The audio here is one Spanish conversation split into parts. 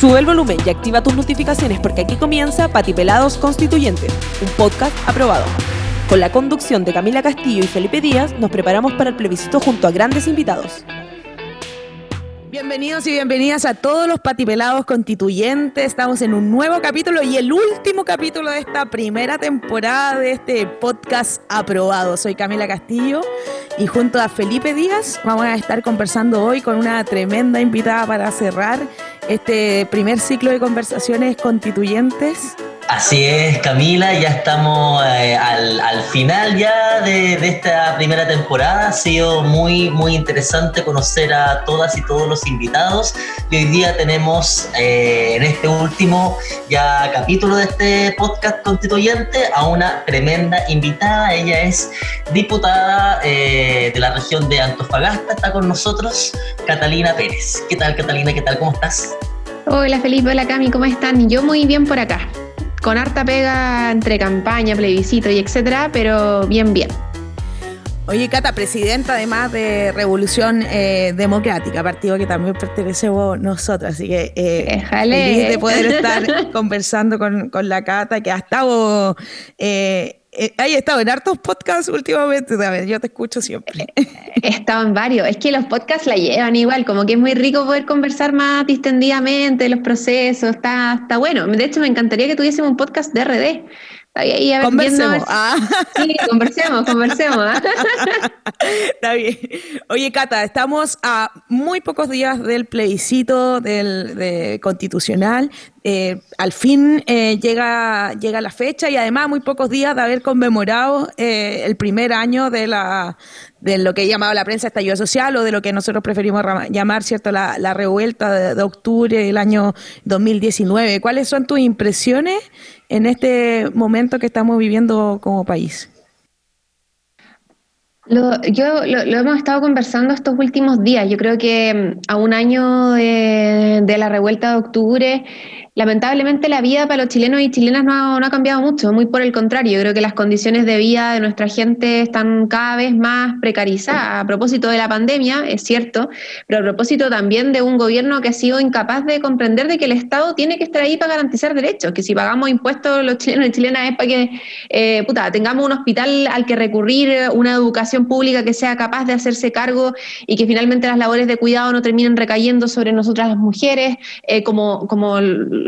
Sube el volumen y activa tus notificaciones porque aquí comienza Patipelados Constituyente, un podcast aprobado. Con la conducción de Camila Castillo y Felipe Díaz, nos preparamos para el plebiscito junto a grandes invitados. Bienvenidos y bienvenidas a todos los patipelados constituyentes. Estamos en un nuevo capítulo y el último capítulo de esta primera temporada de este podcast aprobado. Soy Camila Castillo y junto a Felipe Díaz vamos a estar conversando hoy con una tremenda invitada para cerrar este primer ciclo de conversaciones constituyentes Así es, Camila, ya estamos eh, al, final ya de, esta primera temporada. Ha sido muy, muy interesante conocer a todas y todos los invitados. Y hoy día tenemos eh, en este último ya capítulo de este podcast constituyente a una tremenda invitada. Ella es diputada eh, de la región de Antofagasta. Está con nosotros Catalina Pérez. ¿Qué tal, Catalina? ¿Qué tal? ¿Cómo estás? Hola Felipe, hola Cami, ¿cómo están? Yo muy bien por acá con harta pega entre campaña, plebiscito y etcétera, pero bien, bien. Oye, Cata, presidenta además de Revolución eh, Democrática, partido que también pertenecemos nosotros, así que eh, feliz de poder estar conversando con, con, la Cata, que ha estado eh, eh, hay estado en hartos podcasts últimamente, yo te escucho siempre. He estado en varios. Es que los podcasts la llevan igual, como que es muy rico poder conversar más distendidamente de los procesos, está, está bueno. De hecho, me encantaría que tuviésemos un podcast de RD conversemos. Ah. Sí, conversemos, conversemos. Está bien. Oye, Cata, estamos a muy pocos días del plebiscito del, constitucional. Eh, al fin eh, llega, llega la fecha y además muy pocos días de haber conmemorado eh, el primer año de, la, de lo que he llamado la prensa estallido social o de lo que nosotros preferimos llamar cierto la, la revuelta de, de octubre del año 2019. ¿Cuáles son tus impresiones en este momento que estamos viviendo como país? Lo, yo lo, hemos estado conversando estos últimos días. Yo creo que mm, a un año de, de la revuelta de octubre lamentablemente la vida para los chilenos y chilenas no ha, cambiado mucho, muy por el contrario, creo que las condiciones de vida de nuestra gente están cada vez más precarizadas. A propósito de la pandemia, es cierto, pero a propósito también de un gobierno que ha sido incapaz de comprender de que el Estado tiene que estar ahí para garantizar derechos, que si pagamos impuestos los chilenos y chilenas es para que eh, puta, tengamos un hospital al que recurrir, una educación pública que sea capaz de hacerse cargo y que finalmente las labores de cuidado no terminen recayendo sobre nosotras las mujeres, eh, como, como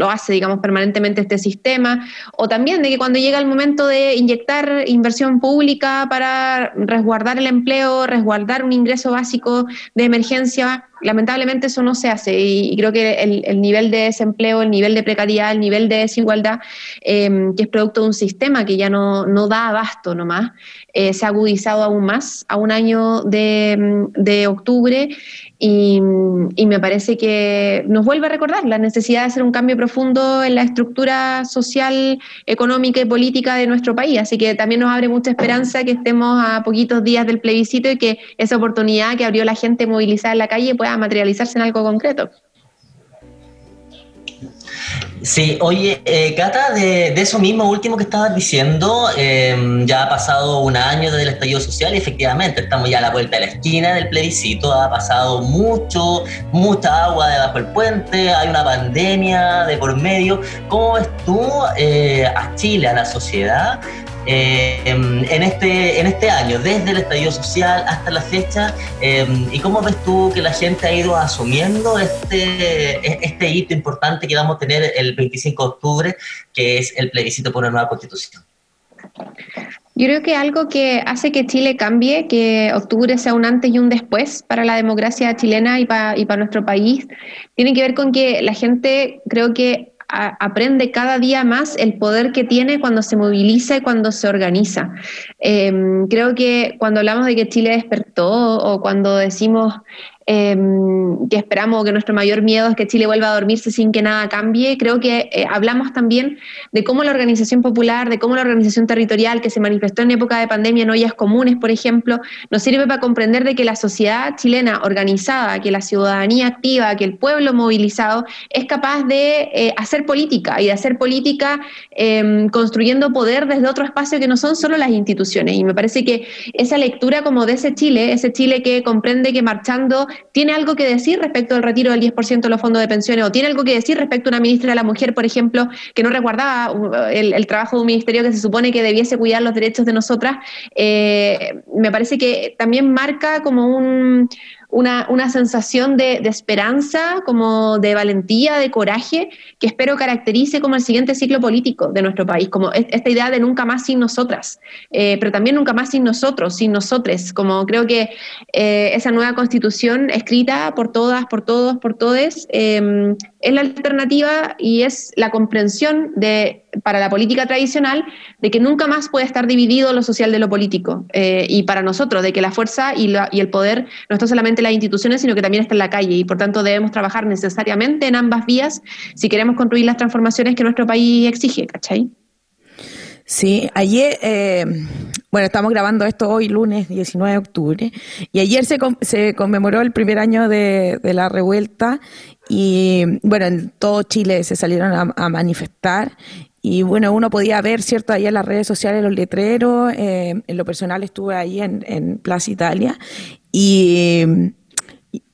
lo hace, digamos, permanentemente este sistema, o también de que cuando llega el momento de inyectar inversión pública para resguardar el empleo, resguardar un ingreso básico de emergencia, lamentablemente eso no se hace y, creo que el, nivel de desempleo, el nivel de precariedad, el nivel de desigualdad, em, que es producto de un sistema que ya no, no da abasto nomás, eh, se ha agudizado aún más a un año de, de octubre y, y, me parece que nos vuelve a recordar la necesidad de hacer un cambio profundo en la estructura social, económica y política de nuestro país. Así que también nos abre mucha esperanza que estemos a poquitos días del plebiscito y que esa oportunidad que abrió la gente movilizada en la calle pueda materializarse en algo concreto. Sí, oye, eh, Cata, de, eso mismo último que estabas diciendo, em, ya ha pasado un año desde el estallido social y efectivamente estamos ya a la vuelta de la esquina del plebiscito, ha pasado mucho, mucha agua debajo del puente, hay una pandemia de por medio. ¿Cómo ves tú eh, a Chile, a la sociedad, eh, en, este, en este año, desde el estallido social hasta la fecha, eh, y cómo ves tú que la gente ha ido asumiendo este, este hito importante que vamos a tener el 25 de octubre, que es el plebiscito por una nueva constitución. Yo creo que algo que hace que Chile cambie, que octubre sea un antes y un después para la democracia chilena y para, y para nuestro país, tiene que ver con que la gente creo que aprende cada día más el poder que tiene cuando se moviliza y cuando se organiza. Em, creo que cuando hablamos de que Chile despertó o cuando decimos Em, que esperamos que nuestro mayor miedo es que Chile vuelva a dormirse sin que nada cambie. Creo que eh, hablamos también de cómo la organización popular, de cómo la organización territorial que se manifestó en época de pandemia en ollas comunes, por ejemplo, nos sirve para comprender de que la sociedad chilena organizada, que la ciudadanía activa, que el pueblo movilizado es capaz de eh, hacer política y de hacer política em, construyendo poder desde otro espacio que no son solo las instituciones. Y me parece que esa lectura como de ese Chile, ese Chile que comprende que marchando tiene algo que decir respecto al retiro del 10% de los fondos de pensiones o tiene algo que decir respecto a una ministra de la mujer, por ejemplo, que no resguardaba uh, el, trabajo de un ministerio que se supone que debiese cuidar los derechos de nosotras, eh, me parece que también marca como un una, una sensación de, esperanza, como de valentía, de coraje, que espero caracterice como el siguiente ciclo político de nuestro país, como esta idea de nunca más sin nosotras, eh, pero también nunca más sin nosotros, sin nosotres, como creo que eh, esa nueva constitución escrita por todas, por todos, por todes, em, es la alternativa y es la comprensión de, para la política tradicional de que nunca más puede estar dividido lo social de lo político. Eh, y para nosotros, de que la fuerza y, y, el poder no está solamente en las instituciones, sino que también está en la calle. Y por tanto debemos trabajar necesariamente en ambas vías si queremos construir las transformaciones que nuestro país exige, ¿cachai? Sí, ayer, eh, bueno, estamos grabando esto hoy, lunes 19 de octubre, y ayer se, se conmemoró el primer año de, la revuelta y, bueno, en todo Chile se salieron a, manifestar y, bueno, uno podía ver, ¿cierto?, ahí en las redes sociales los letreros, eh, en lo personal estuve ahí en, en Plaza Italia y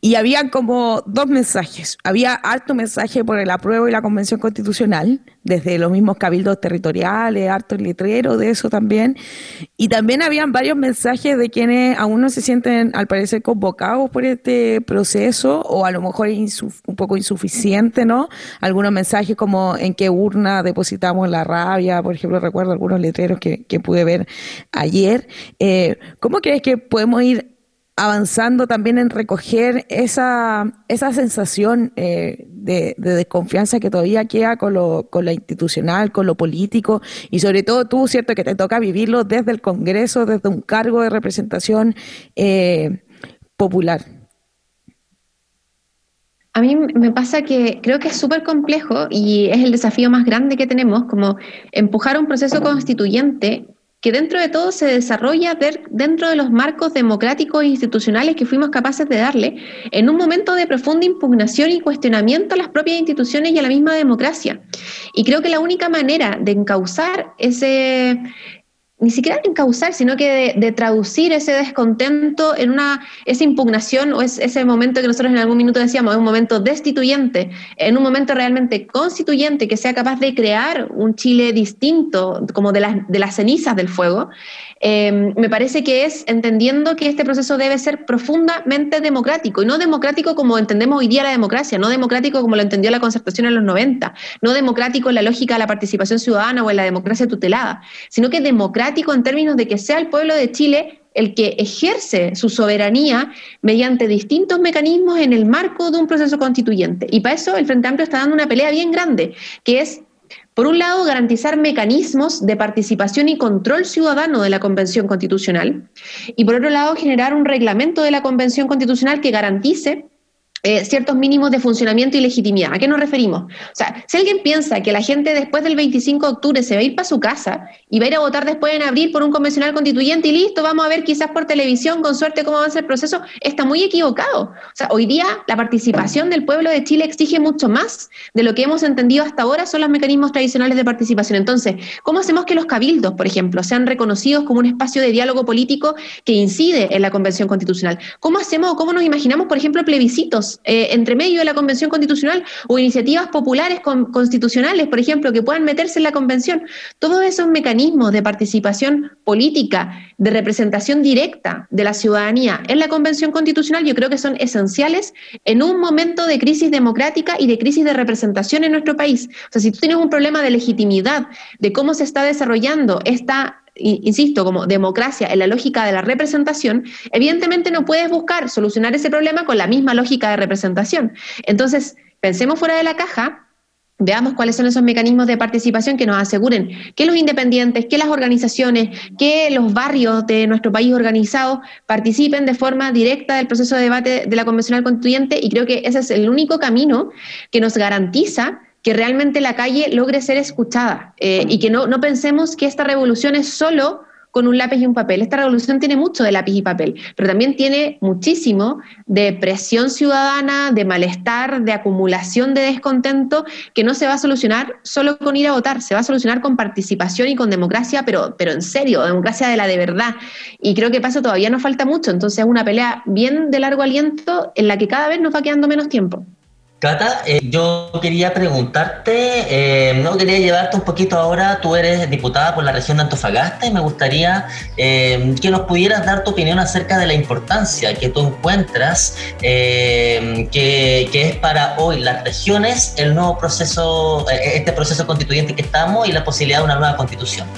y había como dos mensajes. Había harto mensaje por el apruebo y la convención constitucional, desde los mismos cabildos territoriales, harto letrero de eso también. Y también habían varios mensajes de quienes aún no se sienten, al parecer, convocados por este proceso, o a lo mejor un poco insuficiente, ¿no? Algunos mensajes como en qué urna depositamos la rabia, por ejemplo, recuerdo algunos letreros que, que pude ver ayer. Eh, ¿Cómo crees que podemos ir avanzando también en recoger esa, esa sensación eh, de, desconfianza que todavía queda con lo, con lo institucional, con lo político y sobre todo tú, ¿cierto? Que te toca vivirlo desde el Congreso, desde un cargo de representación eh, popular. A mí me pasa que creo que es súper complejo y es el desafío más grande que tenemos, como empujar un proceso constituyente que dentro de todo se desarrolla dentro de los marcos democráticos e institucionales que fuimos capaces de darle, en un momento de profunda impugnación y cuestionamiento a las propias instituciones y a la misma democracia. Y creo que la única manera de encauzar ese, ni siquiera de encauzar, sino que de, traducir ese descontento en una, esa impugnación o es, ese momento que nosotros en algún minuto decíamos, es un momento destituyente, en un momento realmente constituyente que sea capaz de crear un Chile distinto, como de las, de las cenizas del fuego, Em, me parece que es entendiendo que este proceso debe ser profundamente democrático, y no democrático como entendemos hoy día la democracia, no democrático como lo entendió la concertación en los 90, no democrático en la lógica de la participación ciudadana o en la democracia tutelada, sino que democrático en términos de que sea el pueblo de Chile el que ejerce su soberanía mediante distintos mecanismos en el marco de un proceso constituyente. Y para eso el Frente Amplio está dando una pelea bien grande, que es por un lado, garantizar mecanismos de participación y control ciudadano de la Convención Constitucional y por otro lado, generar un reglamento de la Convención Constitucional que garantice eh, ciertos mínimos de funcionamiento y legitimidad. ¿A qué nos referimos? O sea, si alguien piensa que la gente después del 25 de octubre se va a ir para su casa y va a ir a votar después en abril por un convencional constituyente y listo, vamos a ver quizás por televisión, con suerte, cómo avanza el proceso, está muy equivocado. O sea, hoy día la participación del pueblo de Chile exige mucho más de lo que hemos entendido hasta ahora son los mecanismos tradicionales de participación. Entonces, ¿cómo hacemos que los cabildos, por ejemplo, sean reconocidos como un espacio de diálogo político que incide en la convención constitucional? ¿Cómo hacemos o cómo nos imaginamos, por ejemplo, plebiscitos? Eh, entre medio de la Convención Constitucional o iniciativas populares constitucionales, por ejemplo, que puedan meterse en la Convención. Todos esos mecanismos de participación política, de representación directa de la ciudadanía en la Convención Constitucional, yo creo que son esenciales en un momento de crisis democrática y de crisis de representación en nuestro país. O sea, si tú tienes un problema de legitimidad, de cómo se está desarrollando esta insisto, como democracia en la lógica de la representación, evidentemente no puedes buscar solucionar ese problema con la misma lógica de representación. Entonces, pensemos fuera de la caja, veamos cuáles son esos mecanismos de participación que nos aseguren que los independientes, que las organizaciones, que los barrios de nuestro país organizados participen de forma directa del proceso de debate de la convencional constituyente y creo que ese es el único camino que nos garantiza que realmente la calle logre ser escuchada eh, y que no, no pensemos que esta revolución es solo con un lápiz y un papel. Esta revolución tiene mucho de lápiz y papel, pero también tiene muchísimo de presión ciudadana, de malestar, de acumulación de descontento, que no se va a solucionar solo con ir a votar, se va a solucionar con participación y con democracia, pero, pero en serio, democracia de la de verdad. Y creo que paso todavía nos falta mucho, entonces es una pelea bien de largo aliento en la que cada vez nos va quedando menos tiempo. Cata, eh, yo quería preguntarte, eh, no quería llevarte un poquito ahora, tú eres diputada por la región de Antofagasta y me gustaría eh, que nos pudieras dar tu opinión acerca de la importancia que tú encuentras que, que, es para hoy las regiones el nuevo proceso, este proceso constituyente que estamos y la posibilidad de una nueva constitución.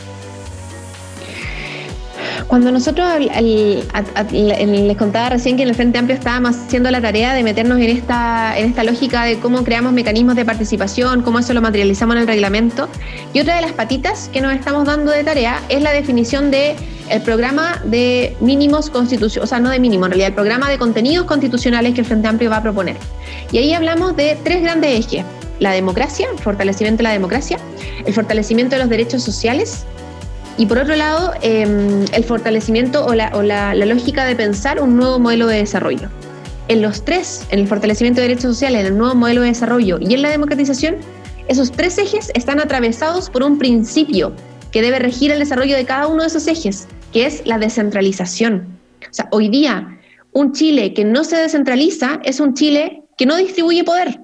Cuando nosotros les contaba recién que en el Frente Amplio estábamos haciendo la tarea de meternos en esta, en esta lógica de cómo creamos mecanismos de participación, cómo eso lo materializamos en el reglamento. Y otra de las patitas que nos estamos dando de tarea es la definición de el programa de mínimos constitucionales, o sea, no de mínimo, en realidad, el programa de contenidos constitucionales que el Frente Amplio va a proponer. Y ahí hablamos de tres grandes ejes. La democracia, el fortalecimiento de la democracia, el fortalecimiento de los derechos sociales y por otro lado, em, el fortalecimiento o, la, lógica de pensar un nuevo modelo de desarrollo. En los tres, en el fortalecimiento de derechos sociales, en el nuevo modelo de desarrollo y en la democratización, esos tres ejes están atravesados por un principio que debe regir el desarrollo de cada uno de esos ejes, que es la descentralización. O sea, hoy día, un Chile que no se descentraliza es un Chile que no distribuye poder.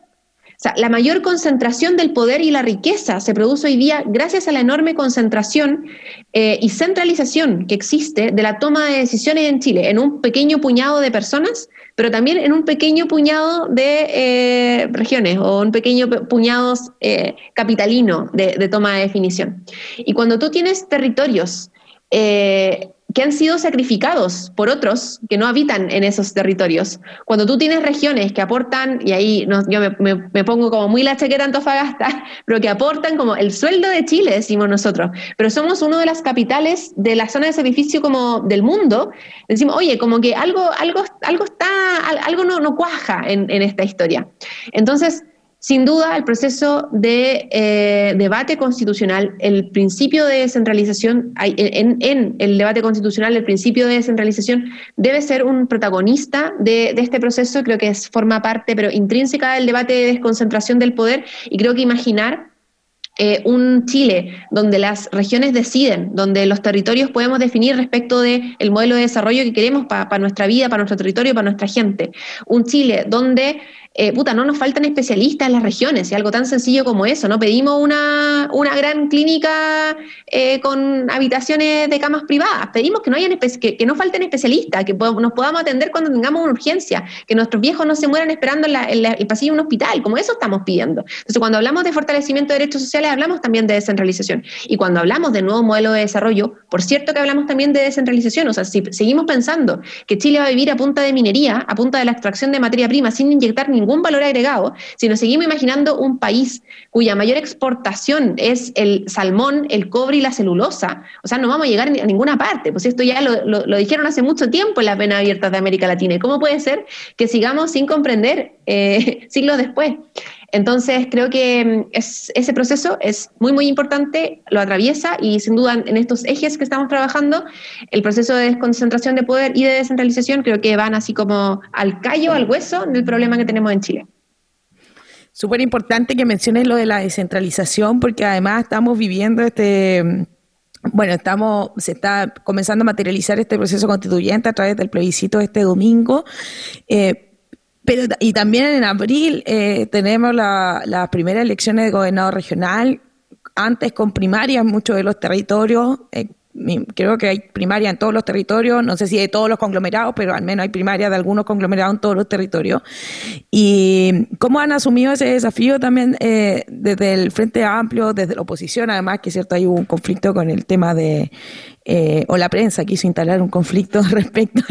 La mayor concentración del poder y la riqueza se produce hoy día gracias a la enorme concentración eh, y centralización que existe de la toma de decisiones en Chile, en un pequeño puñado de personas, pero también en un pequeño puñado de eh, regiones o un pequeño puñado eh, capitalino de, de, toma de definición. Y cuando tú tienes territorios que han sido sacrificados por otros que no habitan en esos territorios. Cuando tú tienes regiones que aportan, y ahí yo me, pongo como muy la chaqueta antofagasta, pero que aportan como el sueldo de Chile, decimos nosotros, pero somos una de las capitales de la zona de sacrificio como del mundo, decimos, oye, como que algo, algo, algo está, algo no, cuaja en esta historia. Entonces, sin duda, el proceso de eh, debate constitucional, el principio de descentralización, en, el debate constitucional, el principio de descentralización debe ser un protagonista de, este proceso, creo que es, forma parte, pero intrínseca del debate de desconcentración del poder, y creo que imaginar eh, un Chile donde las regiones deciden, donde los territorios podemos definir respecto del el modelo de desarrollo que queremos para nuestra vida, para nuestro territorio, para nuestra gente. Un Chile donde eh, puta, no nos faltan especialistas en las regiones, y algo tan sencillo como eso, ¿no? Pedimos una, una gran clínica eh, con habitaciones de camas privadas, pedimos que no, hayan que, que, no falten especialistas, que nos podamos atender cuando tengamos una urgencia, que nuestros viejos no se mueran esperando en, el pasillo de un hospital, como eso estamos pidiendo. Entonces, cuando hablamos de fortalecimiento de derechos sociales, hablamos también de descentralización. Y cuando hablamos de nuevo modelo de desarrollo, por cierto que hablamos también de descentralización, o sea, si seguimos pensando que Chile va a vivir a punta de minería, a punta de la extracción de materia prima, sin inyectar ningún ningún valor agregado, si nos seguimos imaginando un país cuya mayor exportación es el salmón, el cobre y la celulosa, o sea, no vamos a llegar a ninguna parte, pues esto ya lo, dijeron hace mucho tiempo en las venas abiertas de América Latina. ¿Y cómo puede ser que sigamos sin comprender eh, siglos después? Entonces, creo que mm, ese proceso es muy, muy importante, lo atraviesa y sin duda en estos ejes que estamos trabajando, el proceso de desconcentración de poder y de descentralización creo que van así como al callo, al hueso del problema que tenemos en Chile. Súper importante que menciones lo de la descentralización porque además estamos viviendo este... Mm, bueno, estamos, se está comenzando a materializar este proceso constituyente a través del plebiscito este domingo. Eh, pero, y también en abril eh, tenemos las primeras elecciones de gobernador regional, antes con primarias en muchos de los territorios. Eh, creo que hay primaria en todos los territorios, no sé si de todos los conglomerados, pero al menos hay primaria de algunos conglomerados en todos los territorios. ¿Y cómo han asumido ese desafío también eh, desde el Frente Amplio, desde la oposición? Además, que es cierto, hay un conflicto con el tema de eh, o la prensa quiso instalar un conflicto respecto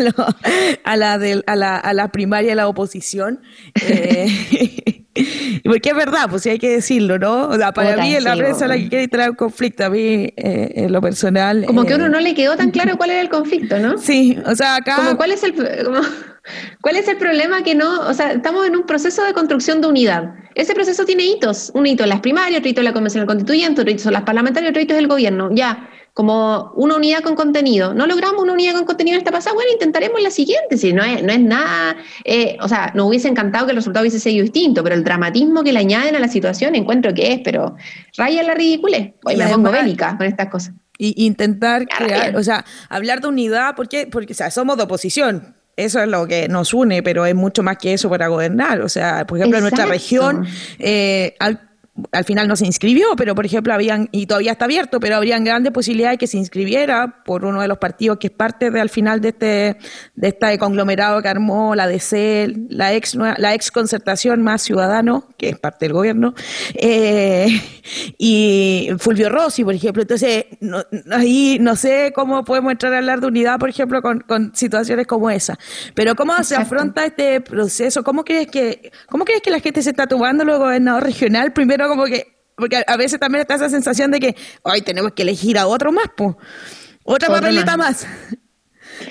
a, la, a, la, a la primaria de la oposición. Eh, porque es verdad, pues sí hay que decirlo, ¿no? O sea, para mí la prensa la que quiere instalar un conflicto, a mí eh, en lo personal... Como que a uno no le quedó tan claro cuál era el conflicto, ¿no? Sí, o sea, acá... ¿cuál, es el, ¿Cuál es el problema que no, o sea, estamos en un proceso de construcción de unidad? Ese proceso tiene hitos, un hito en las primarias, otro hito en la convención constituyente, otro hito en las parlamentarias, otro hito es el gobierno. Ya, como una unidad con contenido. No logramos una unidad con contenido en esta pasada, bueno, intentaremos la siguiente, si no es, no es nada, eh, o sea, nos hubiese encantado que el resultado hubiese sido distinto, pero el dramatismo que le añaden a la situación encuentro que es, pero raya la ridiculez. Hoy me pongo bélica con estas cosas. Y intentar crear, o sea, hablar de unidad, porque, porque o sea, somos de oposición, eso es lo que nos une, pero es mucho más que eso para gobernar. O sea, por ejemplo, en nuestra región, eh, al final no se inscribió, pero por ejemplo habían, y todavía está abierto, pero habrían grandes posibilidades de que se inscribiera por uno de los partidos que es parte de, al final de este, de este conglomerado que armó la DC, la ex, la ex concertación más ciudadano, que es parte del gobierno, eh, y Fulvio Rossi, por ejemplo. Entonces, ahí no sé cómo podemos entrar a hablar de unidad, por ejemplo, con, con situaciones como esa. Pero ¿cómo se afronta este proceso? ¿Cómo crees que, cómo crees que la gente se está tomando el gobernador regional? Primero como que, porque a veces también está esa sensación de que, ay, tenemos que elegir a otro más, pues. Otra papeleta más.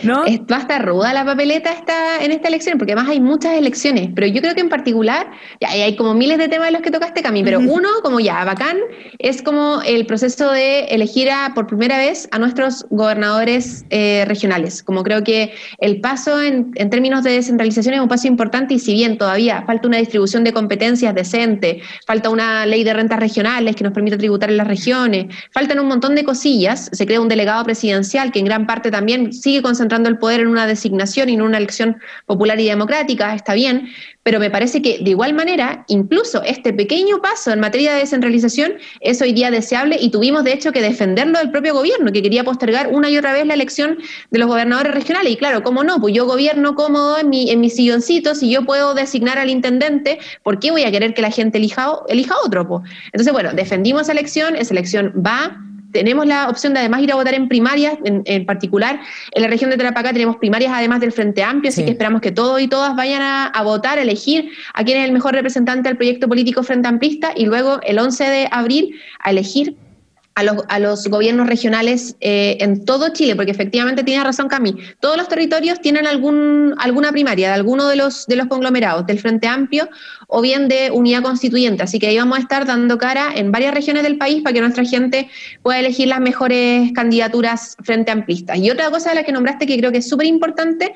¿No? Es, va a estar ruda la papeleta esta, en esta elección, porque además hay muchas elecciones, pero yo creo que en particular, ya hay como miles de temas de los que tocaste, Cami, pero uno, como ya, bacán, es como el proceso de elegir a, por primera vez a nuestros gobernadores eh, regionales. Como creo que el paso en, en, términos de descentralización es un paso importante y si bien todavía falta una distribución de competencias decente, falta una ley de rentas regionales que nos permita tributar en las regiones, faltan un montón de cosillas, se crea un delegado presidencial que en gran parte también sigue con concentrando el poder en una designación y en una elección popular y democrática, está bien, pero me parece que de igual manera, incluso este pequeño paso en materia de descentralización es hoy día deseable y tuvimos de hecho que defenderlo del propio gobierno, que quería postergar una y otra vez la elección de los gobernadores regionales. Y claro, ¿cómo no? Pues yo gobierno cómodo en mi, en silloncito, si yo puedo designar al intendente, ¿por qué voy a querer que la gente elija, elija otro? Entonces, bueno, defendimos esa elección, esa elección va tenemos la opción de además ir a votar en primarias, en, particular en la región de Tarapacá tenemos primarias además del Frente Amplio, así que esperamos que todos y todas vayan a, votar, a elegir a quién es el mejor representante del proyecto político Frente Amplista y luego el 11 de abril a elegir a los, a los, gobiernos regionales eh, en todo Chile, porque efectivamente tiene razón Cami, todos los territorios tienen algún, alguna primaria de alguno de los, de los conglomerados, del Frente Amplio o bien de unidad constituyente, así que ahí vamos a estar dando cara en varias regiones del país para que nuestra gente pueda elegir las mejores candidaturas frente amplistas. Y otra cosa de la que nombraste que creo que es súper importante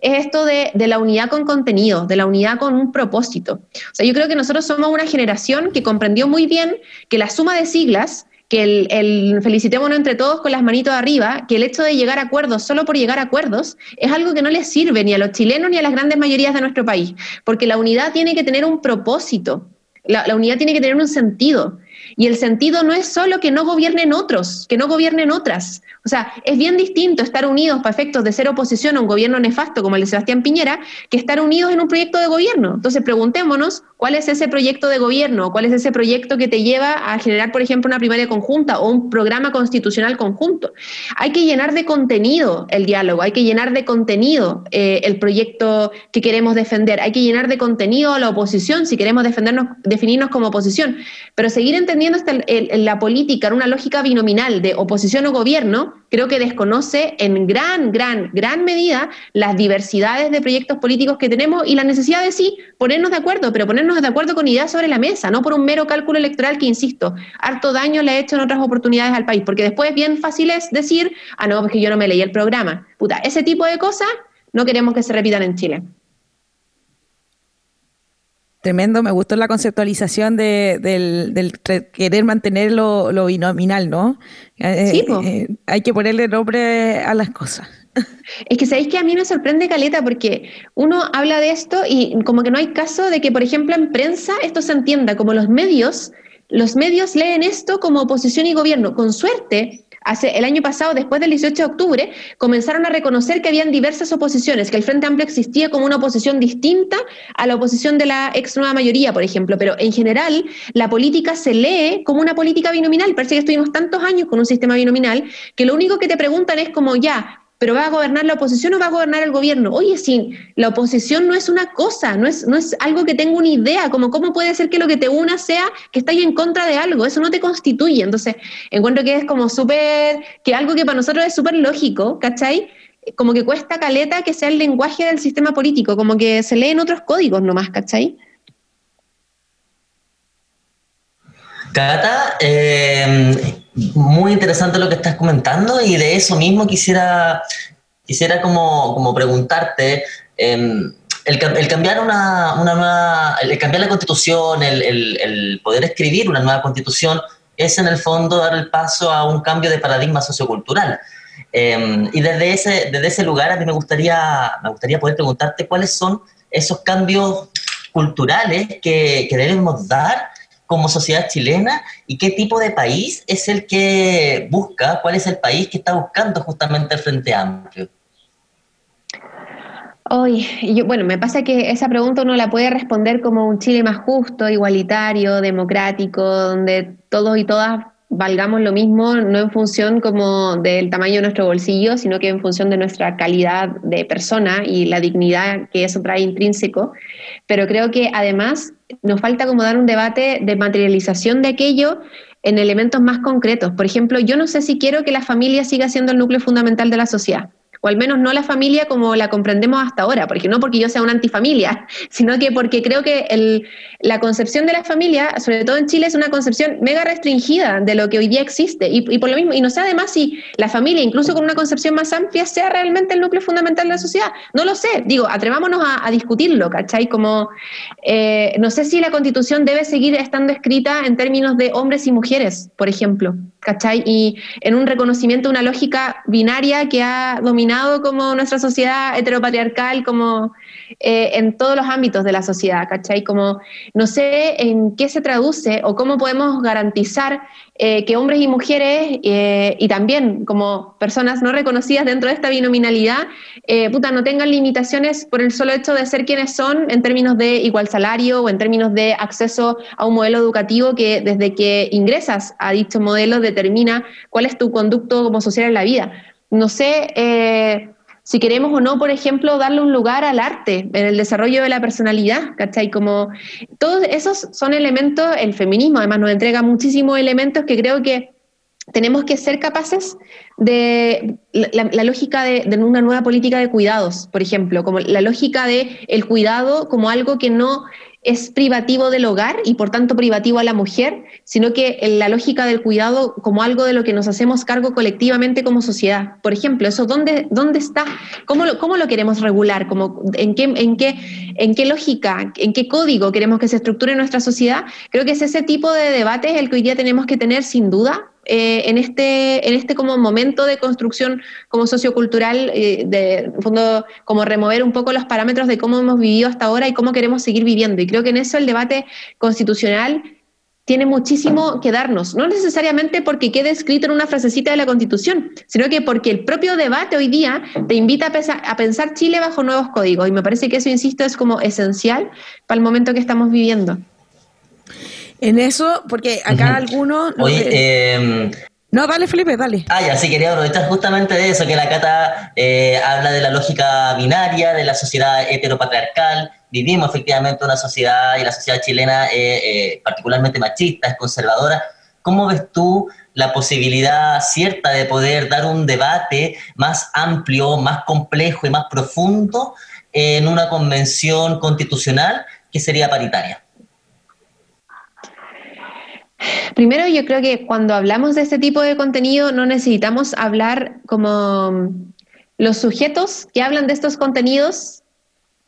es esto de, de, la unidad con contenido, de la unidad con un propósito. O sea, yo creo que nosotros somos una generación que comprendió muy bien que la suma de siglas que el, felicitémonos entre todos con las manitos arriba, que el hecho de llegar a acuerdos solo por llegar a acuerdos es algo que no les sirve ni a los chilenos ni a las grandes mayorías de nuestro país, porque la unidad tiene que tener un propósito, la unidad tiene que tener un sentido. Y el sentido no es solo que no gobiernen otros, que no gobiernen otras. O sea, es bien distinto estar unidos para efectos de ser oposición a un gobierno nefasto como el de Sebastián Piñera que estar unidos en un proyecto de gobierno. Entonces, preguntémonos cuál es ese proyecto de gobierno, cuál es ese proyecto que te lleva a generar, por ejemplo, una primaria conjunta o un programa constitucional conjunto. Hay que llenar de contenido el diálogo, hay que llenar de contenido eh, el proyecto que queremos defender, hay que llenar de contenido a la oposición si queremos defendernos, definirnos como oposición. Pero seguir entendiendo en la política en una lógica binominal de oposición o gobierno, creo que desconoce en gran, gran, gran medida las diversidades de proyectos políticos que tenemos y la necesidad de sí ponernos de acuerdo, pero ponernos de acuerdo con ideas sobre la mesa, no por un mero cálculo electoral que, insisto, harto daño le ha hecho en otras oportunidades al país, porque después bien fácil es decir, ah, no, porque yo no me leí el programa. Puta, ese tipo de cosas no queremos que se repitan en Chile. Tremendo, me gustó la conceptualización de, del, querer mantener lo, binominal, ¿no? Eh, sí, eh, hay que ponerle nombre a las cosas. Es que sabéis que a mí me sorprende Caleta porque uno habla de esto y como que no hay caso de que, por ejemplo, en prensa esto se entienda, como los medios, los medios leen esto como oposición y gobierno. Con suerte, hace el año pasado, después del 18 de octubre, comenzaron a reconocer que habían diversas oposiciones, que el Frente Amplio existía como una oposición distinta a la oposición de la ex nueva mayoría, por ejemplo, pero en general la política se lee como una política binominal. Parece que estuvimos tantos años con un sistema binominal que lo único que te preguntan es como ya, pero ¿va a gobernar la oposición o va a gobernar el gobierno? Oye, sí, la oposición no es una cosa, no es, no es algo que tenga una idea, como cómo puede ser que lo que te una sea que estáis en contra de algo, eso no te constituye. Entonces, encuentro que es como súper, que algo que para nosotros es súper lógico, ¿cachai? Como que cuesta caleta que sea el lenguaje del sistema político, como que se leen otros códigos nomás, ¿cachai? Cata, eh, Muy interesante lo que estás comentando y de eso mismo quisiera, quisiera como, como preguntarte, em, el, cambiar una, una nueva, el cambiar la constitución, el, el, poder escribir una nueva constitución, es en el fondo dar el paso a un cambio de paradigma sociocultural. Em, y desde ese, desde ese lugar a mí me gustaría, me gustaría poder preguntarte cuáles son esos cambios culturales que, que debemos dar como sociedad chilena y qué tipo de país es el que busca, cuál es el país que está buscando justamente el Frente Amplio. Hoy, yo, bueno, me pasa que esa pregunta uno la puede responder como un Chile más justo, igualitario, democrático, donde todos y todas valgamos lo mismo, no en función como del tamaño de nuestro bolsillo, sino que en función de nuestra calidad de persona y la dignidad que eso trae intrínseco. Pero creo que además nos falta como dar un debate de materialización de aquello en elementos más concretos. Por ejemplo, yo no sé si quiero que la familia siga siendo el núcleo fundamental de la sociedad o al menos no la familia como la comprendemos hasta ahora, porque no porque yo sea una antifamilia, sino que porque creo que la concepción de la familia, sobre todo en Chile, es una concepción mega restringida de lo que hoy día existe. Y, por lo mismo, y no sé además si la familia, incluso con una concepción más amplia, sea realmente el núcleo fundamental de la sociedad. No lo sé, digo, atrevámonos a, discutirlo, ¿cachai? Como, eh, no sé si la constitución debe seguir estando escrita en términos de hombres y mujeres, por ejemplo. ¿cachai? Y en un reconocimiento de una lógica binaria que ha dominado como nuestra sociedad heteropatriarcal, como eh, en todos los ámbitos de la sociedad, ¿cachai? Como no sé en qué se traduce o cómo podemos garantizar eh, que hombres y mujeres eh, y también como personas no reconocidas dentro de esta binominalidad, puta, no tengan limitaciones por el solo hecho de ser quienes son en términos de igual salario o en términos de acceso a un modelo educativo que desde que ingresas a dicho modelo determina cuál es tu conducto como social en la vida. No sé si queremos o no, por ejemplo, darle un lugar al arte en el desarrollo de la personalidad, ¿cachai? Como todos esos son elementos, el feminismo además nos entrega muchísimos elementos que creo que tenemos que ser capaces de la, lógica de, de, una nueva política de cuidados, por ejemplo, como la lógica de el cuidado como algo que no es privativo del hogar y por tanto privativo a la mujer, sino que en la lógica del cuidado como algo de lo que nos hacemos cargo colectivamente como sociedad. Por ejemplo, eso dónde, dónde está, cómo lo, cómo lo queremos regular, como, en, qué, en, qué, en qué lógica, en qué código queremos que se estructure nuestra sociedad. Creo que es ese tipo de debate el que hoy día tenemos que tener sin duda, eh, en, este, en este como momento de construcción como sociocultural, eh, de fondo, como remover un poco los parámetros de cómo hemos vivido hasta ahora y cómo queremos seguir viviendo. Y creo que en eso el debate constitucional tiene muchísimo que darnos, no necesariamente porque quede escrito en una frasecita de la Constitución, sino que porque el propio debate hoy día te invita a, a pensar Chile bajo nuevos códigos. Y me parece que eso, insisto, es como esencial para el momento que estamos viviendo. En eso, porque acá algunos... Oye, em, no, dale Felipe, dale. Ah, ya, sí, quería aprovechar justamente de eso, que la Cata eh, habla de la lógica binaria, de la sociedad heteropatriarcal. Vivimos efectivamente una sociedad, y la sociedad chilena es eh, particularmente machista, es conservadora. ¿Cómo ves tú la posibilidad cierta de poder dar un debate más amplio, más complejo y más profundo en una convención constitucional que sería paritaria? Primero, yo creo que cuando hablamos de este tipo de contenido no necesitamos hablar como los sujetos que hablan de estos contenidos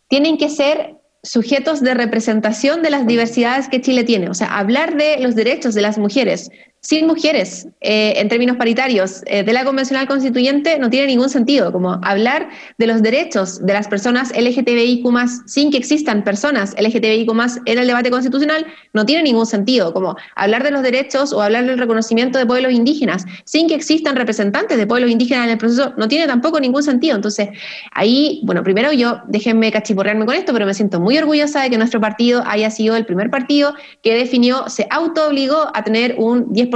tienen que ser sujetos de representación de las diversidades que Chile tiene. O sea, hablar de los derechos de las mujeres, sin mujeres eh, en términos paritarios eh, de la convencional constituyente no tiene ningún sentido, como hablar de los derechos de las personas LGTBIQ sin que existan personas LGTBIQ en el debate constitucional no tiene ningún sentido, como hablar de los derechos o hablar del reconocimiento de pueblos indígenas sin que existan representantes de pueblos indígenas en el proceso no tiene tampoco ningún sentido. Entonces, ahí, bueno, primero yo, déjenme cachiporrearme con esto, pero me siento muy orgullosa de que nuestro partido haya sido el primer partido que definió, se auto obligó a tener un 10%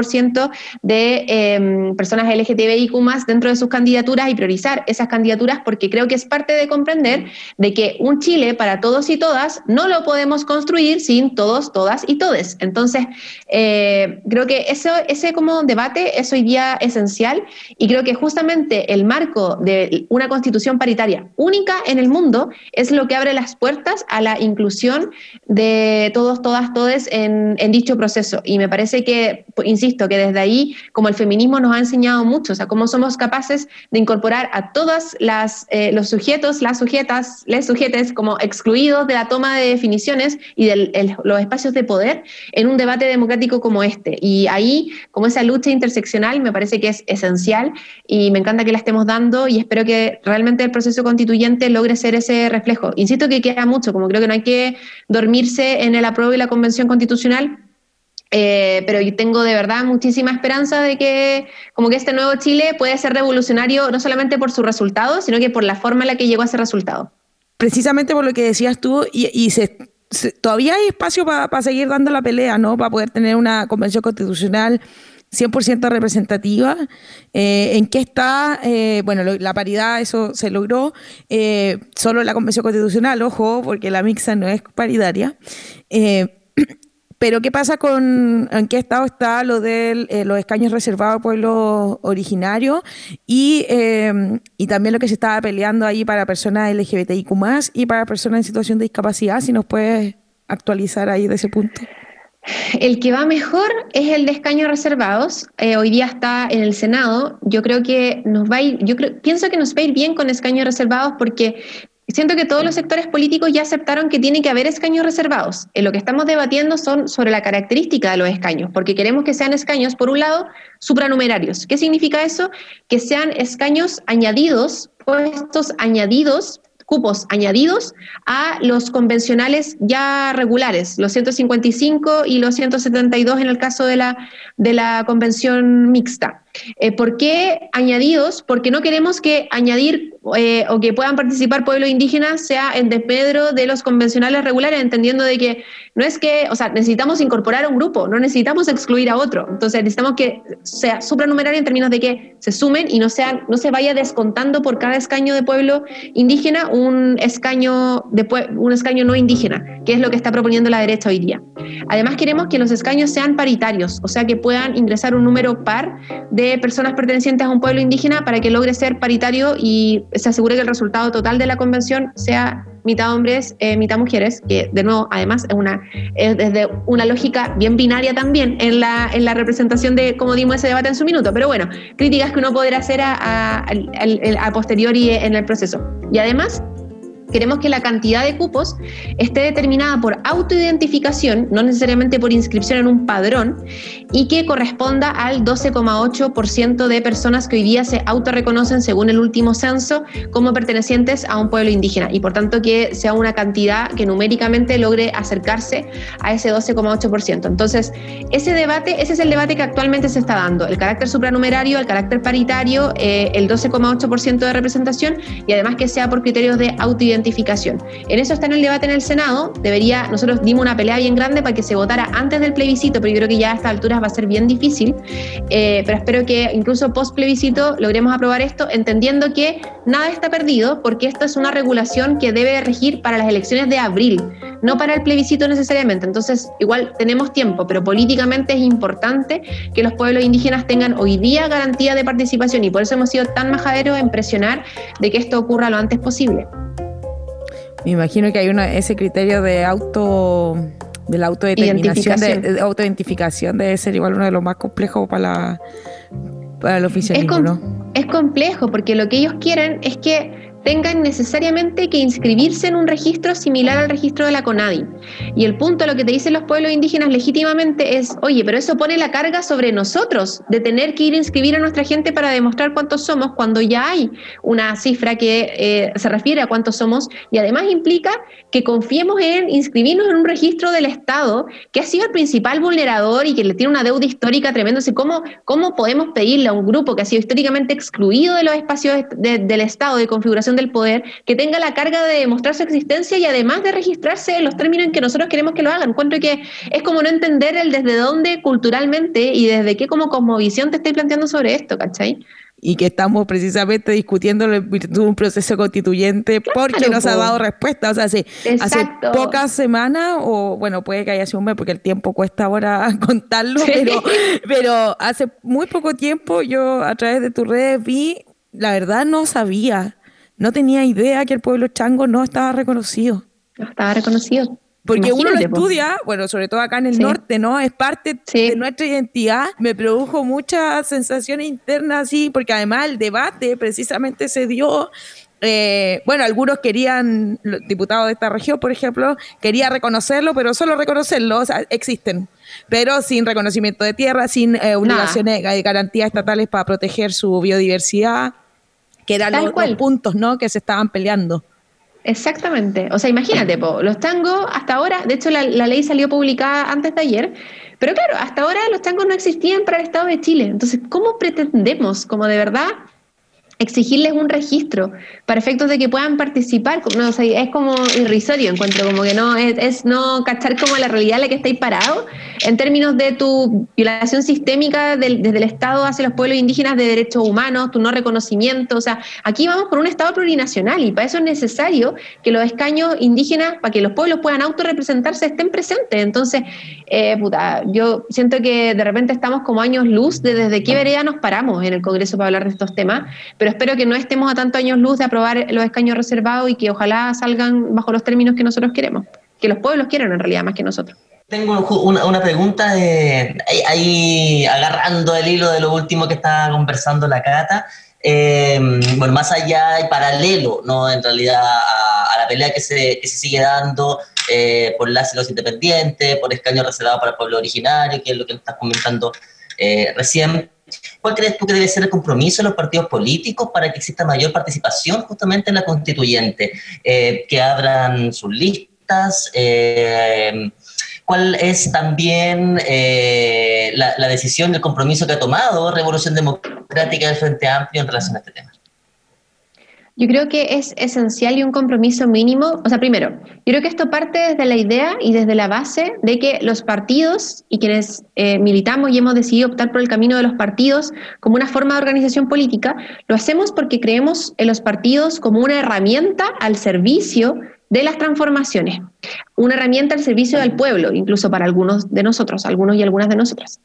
de eh, personas LGTBIQ dentro de sus candidaturas y priorizar esas candidaturas porque creo que es parte de comprender de que un Chile para todos y todas no lo podemos construir sin todos, todas y todes. Entonces, eh, creo que eso, ese como debate es hoy día esencial y creo que justamente el marco de una constitución paritaria única en el mundo es lo que abre las puertas a la inclusión de todos, todas, todes en, en dicho proceso. Y me parece que, insisto, insisto, que desde ahí, como el feminismo nos ha enseñado mucho, o sea, cómo somos capaces de incorporar a todas las, eh, los sujetos, las sujetas, les sujetes, como excluidos de la toma de definiciones y de los espacios de poder en un debate democrático como este. Y ahí, como esa lucha interseccional, me parece que es esencial y me encanta que la estemos dando y espero que realmente el proceso constituyente logre ser ese reflejo. Insisto que queda mucho, como creo que no hay que dormirse en el apruebo y la convención constitucional, eh, pero yo tengo de verdad muchísima esperanza de que como que este nuevo Chile puede ser revolucionario no solamente por su resultado, sino que por la forma en la que llegó a ese resultado. Precisamente por lo que decías tú, y, todavía hay espacio para seguir dando la pelea, ¿no? Para poder tener una convención constitucional 100% representativa. Eh, ¿En qué está? Eh, bueno, la paridad, eso se logró. solo la convención constitucional, ojo, porque la mixa no es paritaria. Pero ¿qué pasa con en qué estado está lo de eh, los escaños reservados a pueblos originarios y, eh, y también lo que se estaba peleando ahí para personas LGBTIQ y para personas en situación de discapacidad? Si nos puedes actualizar ahí de ese punto. El que va mejor es el de escaños reservados. Eh, hoy día está en el Senado. Yo creo que nos va a ir, yo creo, pienso que nos va a ir bien con escaños reservados porque Siento que todos los sectores políticos ya aceptaron que tiene que haber escaños reservados. En lo que estamos debatiendo son sobre la característica de los escaños, porque queremos que sean escaños, por un lado, supranumerarios. ¿Qué significa eso? Que sean escaños añadidos, puestos añadidos cupos añadidos a los convencionales ya regulares, los 155 y los 172 en el caso de la, de la convención mixta. Eh, ¿Por qué añadidos? Porque no queremos que añadir eh, o que puedan participar pueblos indígenas sea en despedro de los convencionales regulares, entendiendo de que no es que, o sea, necesitamos incorporar a un grupo, no necesitamos excluir a otro. Entonces necesitamos que sea supranumerario en términos de que se sumen y no, sean, no se vaya descontando por cada escaño de pueblo indígena un escaño, de, un escaño no indígena, que es lo que está proponiendo la derecha hoy día. Además queremos que los escaños sean paritarios, o sea, que puedan ingresar un número par de personas pertenecientes a un pueblo indígena para que logre ser paritario y se asegure que el resultado total de la convención sea mitad hombres, eh, mitad mujeres, que de nuevo, además, es una desde una lógica bien binaria también en la, en la representación de cómo dimos ese debate en su minuto. Pero bueno, críticas que uno podrá hacer a, a, posteriori en el proceso. Y además, Queremos que la cantidad de cupos esté determinada por autoidentificación, no necesariamente por inscripción en un padrón, y que corresponda al 12,8% de personas que hoy día se autorreconocen, según el último censo, como pertenecientes a un pueblo indígena. Y por tanto que sea una cantidad que numéricamente logre acercarse a ese 12,8%. Entonces, ese debate, ese es el debate que actualmente se está dando. El carácter supranumerario, el carácter paritario, eh, el 12,8% de representación y además que sea por criterios de autoidentificación En eso está en el debate en el Senado. Debería, nosotros dimos una pelea bien grande para que se votara antes del plebiscito, pero yo creo que ya a estas alturas va a ser bien difícil. Eh, pero espero que incluso post plebiscito logremos aprobar esto, entendiendo que nada está perdido, porque esta es una regulación que debe regir para las elecciones de abril, no para el plebiscito necesariamente. Entonces, igual tenemos tiempo, pero políticamente es importante que los pueblos indígenas tengan hoy día garantía de participación y por eso hemos sido tan majaderos en presionar de que esto ocurra lo antes posible. Me imagino que hay una, ese criterio de auto de la autodeterminación, de, autoidentificación debe ser igual uno de los más complejos para la para el oficialismo, es ¿no? Es complejo porque lo que ellos quieren es que tengan necesariamente que inscribirse en un registro similar al registro de la CONADI. Y el punto, lo que te dicen los pueblos indígenas legítimamente es, oye, pero eso pone la carga sobre nosotros de tener que ir a inscribir a nuestra gente para demostrar cuántos somos cuando ya hay una cifra que eh, se refiere a cuántos somos y además implica que confiemos en inscribirnos en un registro del Estado que ha sido el principal vulnerador y que le tiene una deuda histórica tremenda. ¿Cómo, ¿Cómo podemos pedirle a un grupo que ha sido históricamente excluido de los espacios del Estado de configuración del poder, que tenga la carga de demostrar su existencia y además de registrarse en los términos en que nosotros queremos que lo hagan. Encuentro que es como no entender el desde dónde culturalmente y desde qué como cosmovisión te estoy planteando sobre esto, ¿cachai? y que estamos precisamente discutiendo un proceso constituyente porque nos ha dado respuesta. O sea, hace, hace pocas semanas, o bueno, puede que haya sido un mes porque el tiempo cuesta ahora contarlo, pero, pero hace muy poco tiempo yo a través de tus redes vi, la verdad no sabía no tenía idea que el pueblo chango no estaba reconocido. No estaba reconocido. Porque uno lo estudia, bueno, sobre todo acá en el norte, ¿no? Es parte de nuestra identidad. Me produjo muchas sensaciones internas, sí, porque además el debate precisamente se dio eh, bueno, algunos querían, los diputados de esta región, por ejemplo, quería reconocerlo, pero solo reconocerlo, o sea, existen, pero sin reconocimiento de tierra, sin eh, obligaciones y garantías estatales para proteger su biodiversidad, que eran los, puntos ¿no? que se estaban peleando. Exactamente. O sea, imagínate, los tangos hasta ahora, de hecho la, la, ley salió publicada antes de ayer, pero claro, hasta ahora los tangos no existían para el Estado de Chile. Entonces, ¿cómo pretendemos, como de verdad, exigirles un registro para efectos de que puedan participar, no, es como irrisorio, encuentro como que no, es, no cachar como la realidad en la que estáis parados en términos de tu violación sistémica desde el Estado hacia los pueblos indígenas de derechos humanos, tu no reconocimiento, o sea, aquí vamos por un Estado plurinacional y para eso es necesario que los escaños indígenas, para que los pueblos puedan autorrepresentarse, estén presentes. Entonces, eh, puta, yo siento que de repente estamos como años luz de desde qué vereda nos paramos en el Congreso para hablar de estos temas, pero espero que no estemos a tantos años luz de aprobar los escaños reservados y que ojalá salgan bajo los términos que nosotros queremos, que los pueblos quieren en realidad más que nosotros. Tengo una, pregunta de, ahí, agarrando el hilo de lo último que estaba conversando la Cata. Eh, bueno, más allá y paralelo, ¿no? En realidad a, la pelea que se, que se sigue dando eh, por las y los independientes, por escaños reservados para el pueblo originario, que es lo que estás comentando eh, recién. ¿Cuál crees tú que debe ser el compromiso de los partidos políticos para que exista mayor participación justamente en la constituyente? Eh, que abran sus listas. Eh, ¿Cuál es también eh, la, la decisión, el compromiso que ha tomado Revolución Democrática del Frente Amplio en relación a este tema? Yo creo que es esencial y un compromiso mínimo. O sea, primero, yo creo que esto parte desde la idea y desde la base de que los partidos y quienes eh, militamos y hemos decidido optar por el camino de los partidos como una forma de organización política, lo hacemos porque creemos en los partidos como una herramienta al servicio de las transformaciones, una herramienta al servicio del pueblo, incluso para algunos de nosotros, algunos y algunas de nosotras.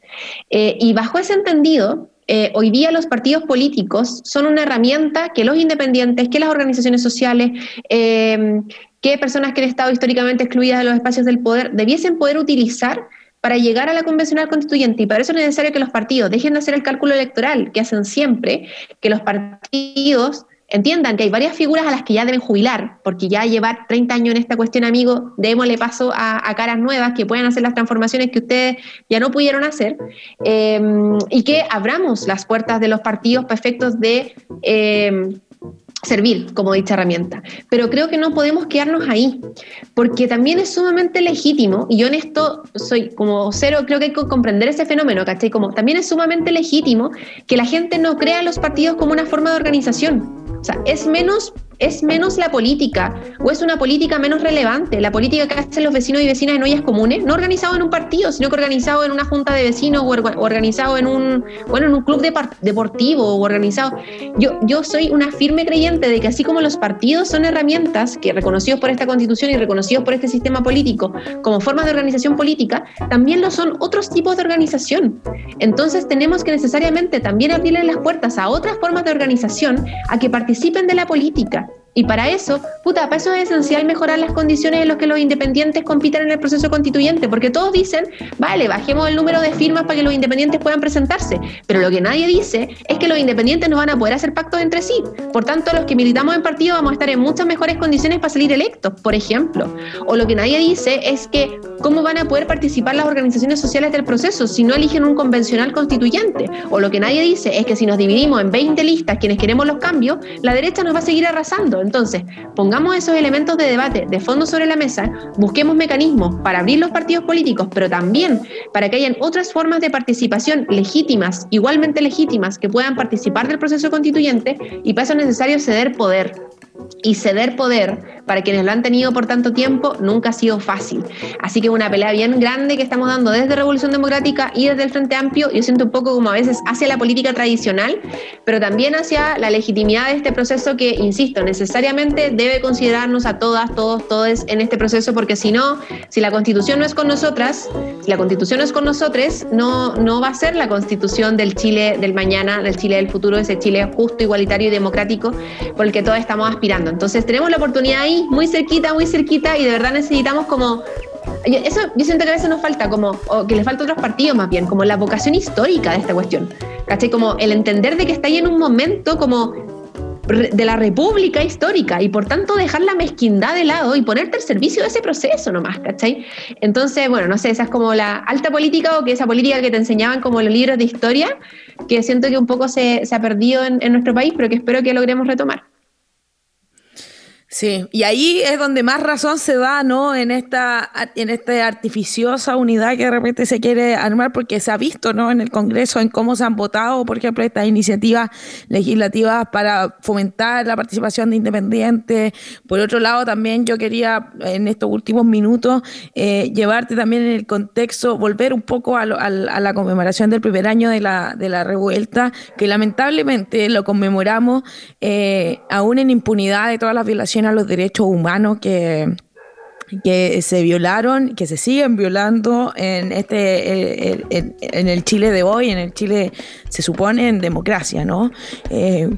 Eh, y bajo ese entendido, eh, hoy día los partidos políticos son una herramienta que los independientes, que las organizaciones sociales, eh, que personas que han estado históricamente excluidas de los espacios del poder debiesen poder utilizar para llegar a la convencional constituyente. Y para eso es necesario que los partidos dejen de hacer el cálculo electoral que hacen siempre, que los partidos entiendan que hay varias figuras a las que ya deben jubilar, porque ya llevar 30 años en esta cuestión, amigo, démosle paso a, caras nuevas que puedan hacer las transformaciones que ustedes ya no pudieron hacer, em, y que abramos las puertas de los partidos para efectos de em, servir como dicha herramienta. Pero creo que no podemos quedarnos ahí, porque también es sumamente legítimo, y yo en esto soy como cero, creo que hay que comprender ese fenómeno, ¿cachai? Como también es sumamente legítimo que la gente no crea los partidos como una forma de organización. O sea, es menos es menos la política o es una política menos relevante, la política que hacen los vecinos y vecinas en ollas comunes, no organizado en un partido, sino que organizado en una junta de vecinos o organizado en un, bueno, en un club deportivo o organizado. Yo, yo soy una firme creyente de que así como los partidos son herramientas que reconocidos por esta constitución y reconocidos por este sistema político como formas de organización política, también lo son otros tipos de organización. Entonces tenemos que necesariamente también abrirle las puertas a otras formas de organización a que participen de la política y para eso, puta, para eso es esencial mejorar las condiciones en las que los independientes compitan en el proceso constituyente, porque todos dicen, vale, bajemos el número de firmas para que los independientes puedan presentarse, pero lo que nadie dice es que los independientes no van a poder hacer pactos entre sí. Por tanto, los que militamos en partido vamos a estar en muchas mejores condiciones para salir electos, por ejemplo. O lo que nadie dice es que cómo van a poder participar las organizaciones sociales del proceso si no eligen un convencional constituyente. O lo que nadie dice es que si nos dividimos en 20 listas quienes queremos los cambios, la derecha nos va a seguir arrasando. Entonces, pongamos esos elementos de debate de fondo sobre la mesa, busquemos mecanismos para abrir los partidos políticos, pero también para que hayan otras formas de participación legítimas, igualmente legítimas, que puedan participar del proceso constituyente y para eso es necesario ceder poder. Y ceder poder para quienes lo han tenido por tanto tiempo nunca ha sido fácil. Así que una pelea bien grande que estamos dando desde Revolución Democrática y desde el Frente Amplio, yo siento un poco como a veces hacia la política tradicional, pero también hacia la legitimidad de este proceso que, insisto, necesariamente debe considerarnos a todas, todos, todos en este proceso, porque si no, si la constitución no es con nosotras, si la constitución no es con nosotros, no, no va a ser la constitución del Chile del mañana, del Chile del futuro, ese Chile justo, igualitario y democrático por el estamos aspirando. Entonces tenemos la oportunidad ahí, muy cerquita, muy cerquita, y de verdad necesitamos como eso yo siento que a veces nos falta, como, o que le falta a otros partidos más bien, como la vocación histórica de esta cuestión. ¿Cachai? Como el entender de que está ahí en un momento como de la república histórica y por tanto dejar la mezquindad de lado y ponerte al servicio de ese proceso nomás, ¿cachai? Entonces, bueno, no sé, esa es como la alta política o que esa política que te enseñaban como los libros de historia, que siento que un poco se, ha perdido en nuestro país, pero que espero que logremos retomar. Sí, y ahí es donde más razón se da, ¿no? En esta, en esta artificiosa unidad que de repente se quiere armar, porque se ha visto, ¿no? En el Congreso, en cómo se han votado, por ejemplo, estas iniciativas legislativas para fomentar la participación de independientes. Por otro lado, también yo quería, en estos últimos minutos, eh, llevarte también en el contexto, volver un poco a, la conmemoración del primer año de la, de la revuelta, que lamentablemente lo conmemoramos eh, aún en impunidad de todas las violaciones a los derechos humanos que, que se violaron, que se siguen violando en este en, el Chile de hoy, en el Chile se supone en democracia, ¿no? Eh,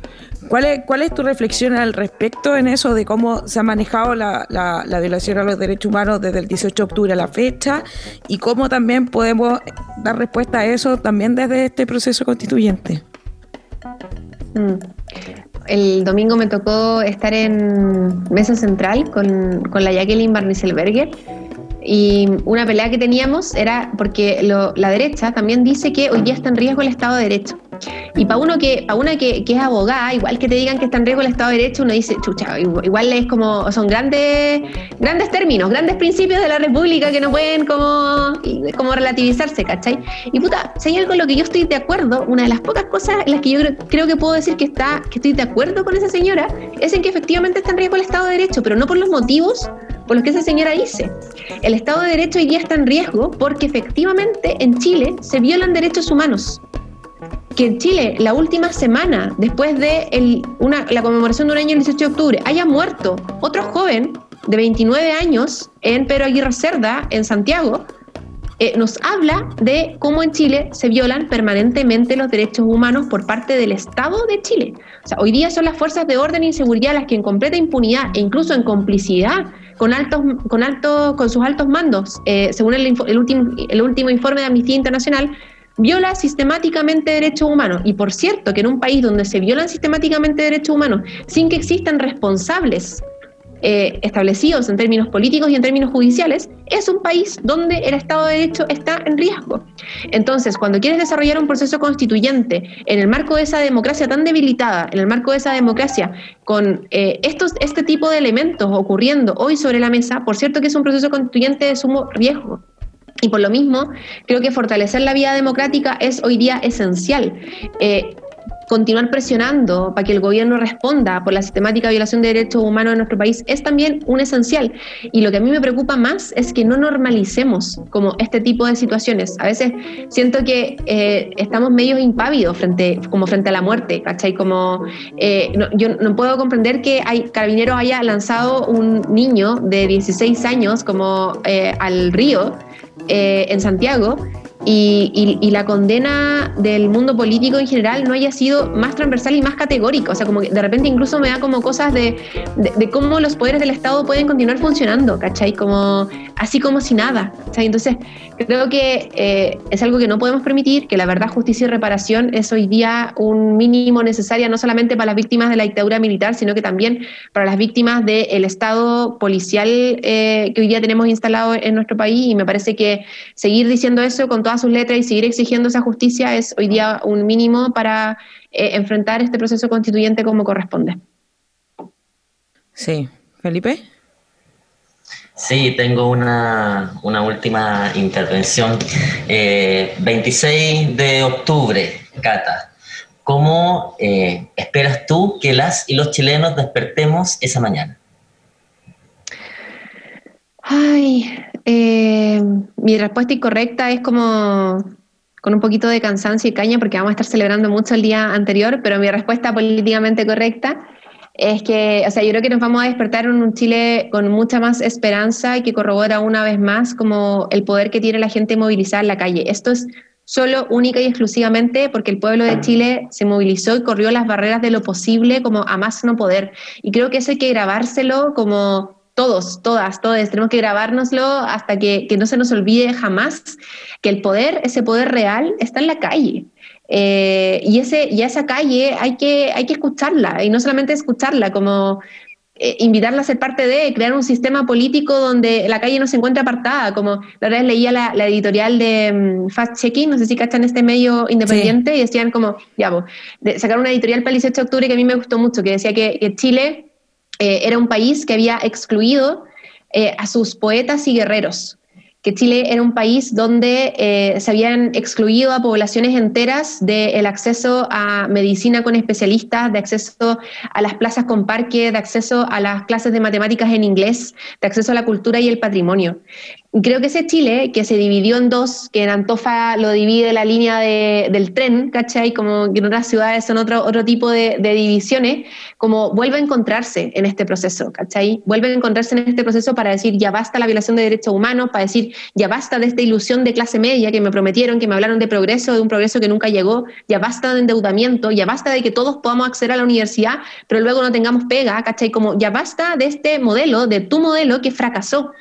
¿cuál, es, ¿Cuál es tu reflexión al respecto en eso de cómo se ha manejado la, la, violación a los derechos humanos desde el 18 de octubre a la fecha y cómo también podemos dar respuesta a eso también desde este proceso constituyente? Mm el domingo me tocó estar en Mesa Central con, con la Jacqueline Barnicelberger y una pelea que teníamos era porque la derecha también dice que hoy día está en riesgo el Estado de Derecho. Y para uno que, para una que, es abogada, igual que te digan que está en riesgo el Estado de Derecho, uno dice, chucha, igual es como, son grandes, grandes términos, grandes principios de la República que no pueden como, como relativizarse, ¿cachai? Y puta, si algo en lo que yo estoy de acuerdo, una de las pocas cosas en las que yo creo, que puedo decir que está, que estoy de acuerdo con esa señora, es en que efectivamente está en riesgo el Estado de Derecho, pero no por los motivos por los que esa señora dice. El Estado de Derecho hoy día está en riesgo porque efectivamente en Chile se violan derechos humanos. Que en Chile, la última semana, después de la conmemoración de un año el 18 de octubre, haya muerto otro joven de 29 años en Pedro Aguirre Cerda, en Santiago, eh, nos habla de cómo en Chile se violan permanentemente los derechos humanos por parte del Estado de Chile. O sea, hoy día son las fuerzas de orden y seguridad las que en completa impunidad e incluso en complicidad con altos, con alto, con sus altos mandos, eh, según el, el último informe de Amnistía Internacional, viola sistemáticamente derechos humanos. Y por cierto, que en un país donde se violan sistemáticamente derechos humanos sin que existan responsables eh, establecidos en términos políticos y en términos judiciales, es un país donde el Estado de Derecho está en riesgo. Entonces, cuando quieres desarrollar un proceso constituyente en el marco de esa democracia tan debilitada, en el marco de esa democracia, con eh, estos, este tipo de elementos ocurriendo hoy sobre la mesa, por cierto que es un proceso constituyente de sumo riesgo. Y por lo mismo, creo que fortalecer la vía democrática es hoy día esencial. Eh, continuar presionando para que el gobierno responda por la sistemática violación de derechos humanos en nuestro país es también un esencial. Y lo que a mí me preocupa más es que no normalicemos como este tipo de situaciones. A veces siento que eh, estamos medio impávidos frente, como frente a la muerte, ¿cachai? Como eh, yo no puedo comprender que hay, Carabineros haya lanzado un niño de 16 años como eh, al río en Santiago y, la condena del mundo político en general no haya sido más transversal y más categórica. O sea, como que de repente incluso me da como cosas de, de, cómo los poderes del Estado pueden continuar funcionando, ¿cachai? Como, así como si nada. Entonces, creo que eh, es algo que no podemos permitir, que la verdad, justicia y reparación es hoy día un mínimo necesario no solamente para las víctimas de la dictadura militar, sino que también para las víctimas del Estado policial eh, que hoy día tenemos instalado en nuestro país. Y me parece que seguir diciendo eso con todas sus letras y seguir exigiendo esa justicia es hoy día un mínimo para eh, enfrentar este proceso constituyente como corresponde. Sí. Felipe. Sí, tengo una, última intervención. 26 eh, de octubre, Cata. ¿Cómo eh, esperas tú que las y los chilenos despertemos esa mañana? Ay, eh, mi respuesta incorrecta es como con un poquito de cansancio y caña porque vamos a estar celebrando mucho el día anterior, pero mi respuesta políticamente correcta es que, o sea, yo creo que nos vamos a despertar en un Chile con mucha más esperanza y que corrobora una vez más como el poder que tiene la gente movilizada en la calle. Esto es solo, única y exclusivamente porque el pueblo de Chile se movilizó y corrió las barreras de lo posible como a más no poder. Y creo que eso hay que grabárselo como todos, todas, todos, tenemos que grabárnoslo hasta que, no se nos olvide jamás que el poder, ese poder real, está en la calle. Eh, y, ese, y esa calle hay que, hay que escucharla, y no solamente escucharla, como eh, invitarla a ser parte de, crear un sistema político donde la calle no se encuentre apartada, como la verdad leía la, editorial de mm, Fast Checking, no sé si cachan este medio independiente, y decían como, ya, vos, de sacar una editorial para el 18 de octubre que a mí me gustó mucho, que decía que, que Chile eh, era un país que había excluido eh, a sus poetas y guerreros, que Chile era un país donde eh, se habían excluido a poblaciones enteras del acceso a medicina con especialistas, de acceso a las plazas con parque, de acceso a las clases de matemáticas en inglés, de acceso a la cultura y el patrimonio creo que ese Chile, que se dividió en dos, que en Antofa lo divide la línea del tren, ¿cachai? Como que en otras ciudades son otro, otro tipo de, divisiones, como vuelve a encontrarse en este proceso, ¿cachai? Vuelve a encontrarse en este proceso para decir, ya basta la violación de derechos humanos, para decir, ya basta de esta ilusión de clase media que me prometieron, que me hablaron de progreso, de un progreso que nunca llegó, ya basta de endeudamiento, ya basta de que todos podamos acceder a la universidad, pero luego no tengamos pega, ¿cachai? Como ya basta de este modelo, de tu modelo que fracasó.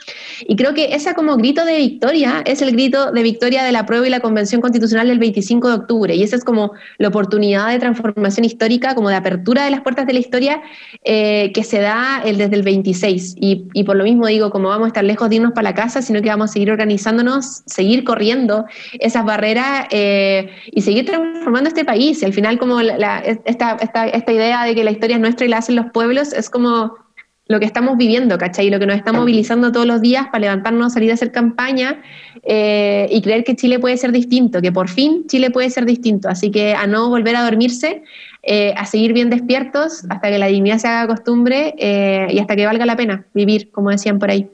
Y creo que esa como grito de victoria es el grito de victoria de la prueba y la Convención Constitucional del 25 de octubre. Y esa es como la oportunidad de transformación histórica, como de apertura de las puertas de la historia eh, que se da el, desde el 26. Y, por lo mismo digo, como vamos a estar lejos de irnos para la casa, sino que vamos a seguir organizándonos, seguir corriendo esas barreras eh, y seguir transformando este país. Y al final, como esta, esta, esta idea de que la historia es nuestra y la hacen los pueblos, es como lo que estamos viviendo, ¿cachai? Lo que nos está movilizando todos los días para levantarnos, salir a hacer campaña eh, y creer que Chile puede ser distinto, que por fin Chile puede ser distinto. Así que a no volver a dormirse, eh, a seguir bien despiertos hasta que la dignidad se haga costumbre eh, y hasta que valga la pena vivir, como decían por ahí.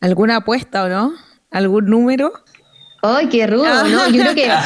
¿Alguna apuesta o no? ¿Algún número? ¡Ay, qué rudo! ¿no? Yo creo que...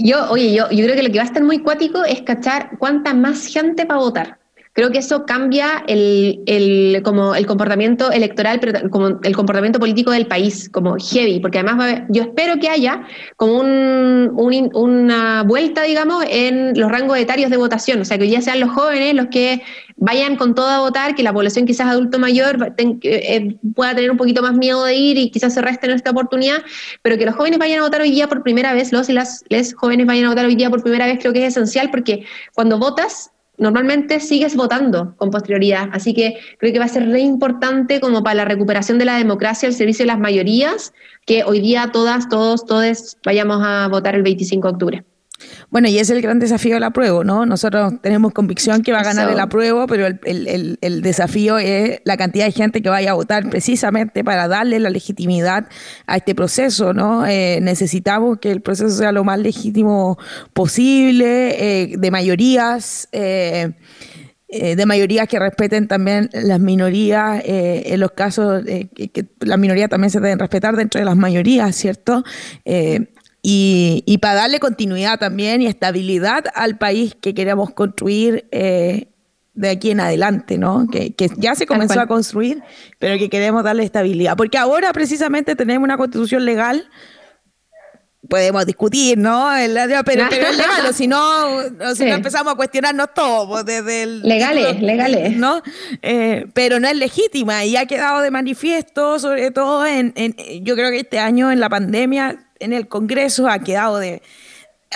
Yo, oye, yo, yo creo que lo que va a estar muy cuático es cachar cuánta más gente va a votar creo que eso cambia el, el, como el comportamiento electoral, pero como el comportamiento político del país, como heavy, porque además yo espero que haya como un, una vuelta, digamos, en los rangos etarios de votación, o sea, que ya sean los jóvenes los que vayan con todo a votar, que la población quizás adulto mayor eh, pueda tener un poquito más miedo de ir y quizás se reste en esta oportunidad, pero que los jóvenes vayan a votar hoy día por primera vez, los y las jóvenes vayan a votar hoy día por primera vez, creo que es esencial porque cuando votas normalmente sigues votando con posterioridad. Así que creo que va a ser re importante como para la recuperación de la democracia el servicio de las mayorías, que hoy día todas, todos, todos vayamos a votar el 25 de octubre. Bueno, y es el gran desafío del apruebo, ¿no? Nosotros tenemos convicción que va a ganar el apruebo, pero el, desafío es la cantidad de gente que vaya a votar precisamente para darle la legitimidad a este proceso, ¿no? Eh, necesitamos que el proceso sea lo más legítimo posible, eh, de mayorías. Eh, de mayorías que respeten también las minorías, en los casos que, que, las minorías también se deben respetar dentro de las mayorías, ¿cierto? Y, para darle continuidad también y estabilidad al país que queremos construir eh, de aquí en adelante, ¿no? Que, ya se comenzó a construir, pero que queremos darle estabilidad. Porque ahora precisamente tenemos una constitución legal podemos discutir, ¿no? pero, es legal, o si no, si no empezamos a cuestionarnos todo, pues, desde el... Legales, legales. ¿no? Eh, pero no es legítima y ha quedado de manifiesto, sobre todo en, yo creo que este año en la pandemia en el Congreso ha quedado de,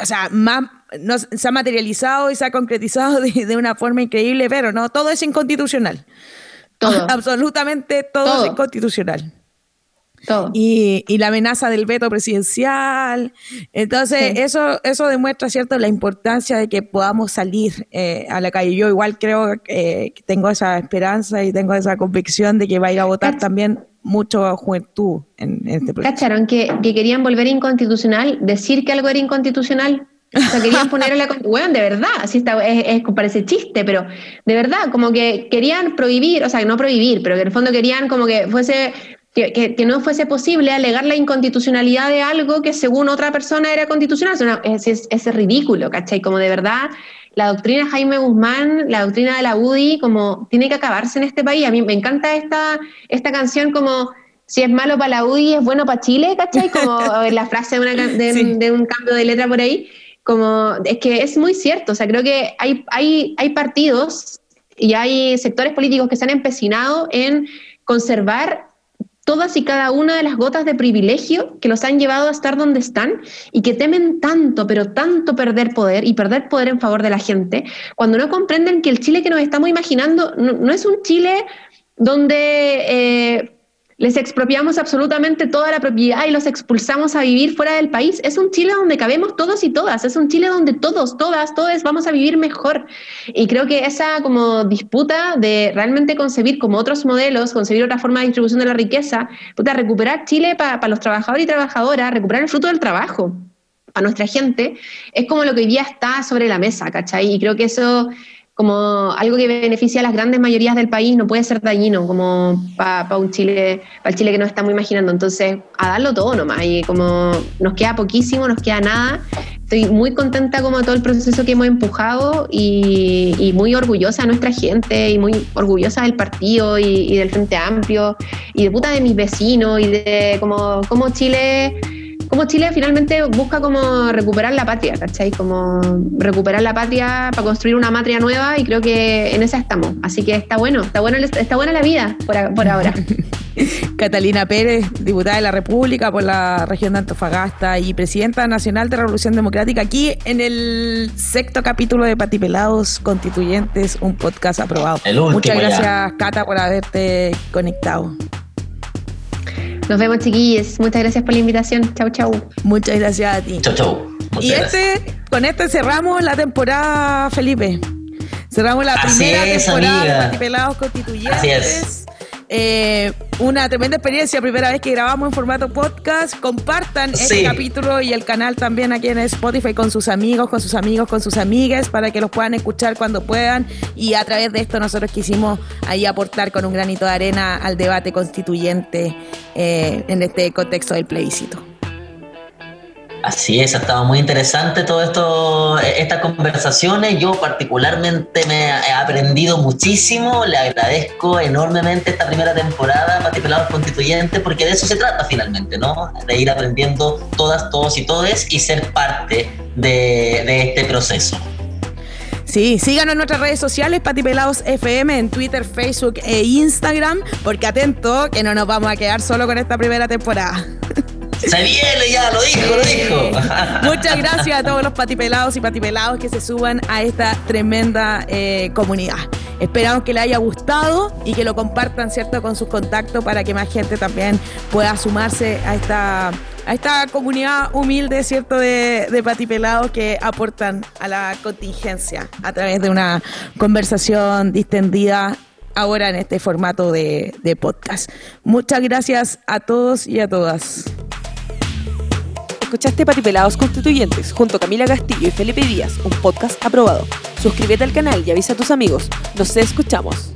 o sea, más, no, se ha materializado y se ha concretizado de, una forma increíble, pero no, todo es inconstitucional. Todo. Absolutamente todo, es inconstitucional. Todo. Y, y, la amenaza del veto presidencial. Entonces, eso, eso demuestra, ¿cierto?, la importancia de que podamos salir eh, a la calle. Yo igual creo que tengo esa esperanza y tengo esa convicción de que va a ir a votar también mucho juventud en, este proceso. ¿Cacharon que, querían volver inconstitucional? Decir que algo era inconstitucional. O sea, querían ponerle la... Bueno, de verdad, así está, es, parece chiste, pero de verdad, como que querían prohibir, o sea, no prohibir, pero que en el fondo querían como que fuese que, que, no fuese posible alegar la inconstitucionalidad de algo que según otra persona era constitucional. Es, es, es, ridículo, ¿cachai? Como de verdad la doctrina Jaime Guzmán, la doctrina de la UDI, como tiene que acabarse en este país. A mí me encanta esta, esta canción como si es malo para la UDI, es bueno para Chile, ¿cachai? Como la frase de, de, un cambio de letra por ahí. Como, es que es muy cierto, o sea, creo que hay, hay, hay partidos y hay sectores políticos que se han empecinado en conservar todas y cada una de las gotas de privilegio que los han llevado a estar donde están y que temen tanto, pero tanto perder poder y perder poder en favor de la gente, cuando no comprenden que el Chile que nos estamos imaginando no, es un Chile donde eh, les expropiamos absolutamente toda la propiedad y los expulsamos a vivir fuera del país. Es un Chile donde cabemos todos y todas, es un Chile donde todos, todas, todos vamos a vivir mejor. Y creo que esa como disputa de realmente concebir como otros modelos, concebir otra forma de distribución de la riqueza, puta, recuperar Chile para los trabajadores y trabajadoras, recuperar el fruto del trabajo a nuestra gente, es como lo que hoy día está sobre la mesa, ¿cachai? Y creo que eso como algo que beneficia a las grandes mayorías del país no puede ser dañino como para un Chile, para el Chile que nos estamos imaginando. Entonces, a darlo todo nomás. Y como nos queda poquísimo, nos queda nada. Estoy muy contenta como todo el proceso que hemos empujado y, muy orgullosa de nuestra gente y muy orgullosa del partido y, y, del Frente Amplio y de puta de mis vecinos y de como, como Chile como Chile finalmente busca como recuperar la patria, ¿cachai? Como recuperar la patria para construir una matria nueva y creo que en esa estamos. Así que está bueno, está, bueno, está buena la vida por, por ahora. Catalina Pérez, diputada de la República por la región de Antofagasta y presidenta nacional de Revolución Democrática, aquí en el sexto capítulo de Patipelados Constituyentes, un podcast aprobado. Muchas gracias, Cata, por haberte conectado. Nos vemos, chiquillos. Muchas gracias por la invitación. Chau, chau. Muchas gracias a ti. Chau, chau. y este, con este cerramos la temporada, Felipe. Cerramos la primera temporada de Patipelados Constituyentes. Así es. Eh, una tremenda experiencia, primera vez que grabamos en formato podcast. Compartan este capítulo y el canal también aquí en Spotify con sus amigos, con sus amigos, con sus amigas, para que los puedan escuchar cuando puedan. Y a través de esto nosotros quisimos ahí aportar con un granito de arena al debate constituyente eh, en este contexto del plebiscito. Así es, ha estado muy interesante todo esto, estas conversaciones. Yo particularmente me he aprendido muchísimo. Le agradezco enormemente esta primera temporada, Pati Pelados Constituyentes, porque de eso se trata finalmente, ¿no? De ir aprendiendo todas, todos y todes y ser parte de, este proceso. Sí, síganos en nuestras redes sociales, Patipelados FM, en Twitter, Facebook e Instagram, porque atento que no nos vamos a quedar solo con esta primera temporada. Se viene ya, lo dijo, lo dijo. Muchas gracias a todos los patipelados y patipelados que se suban a esta tremenda eh, comunidad. Esperamos que les haya gustado y que lo compartan, ¿cierto?, con sus contactos para que más gente también pueda sumarse a esta, a esta comunidad humilde, ¿cierto?, de, patipelados que aportan a la contingencia a través de una conversación distendida ahora en este formato de podcast. Muchas gracias a todos y a todas. Escuchaste Patipelados Constituyentes junto a Camila Castillo y Felipe Díaz, un podcast aprobado. Suscríbete al canal y avisa a tus amigos. Nos escuchamos.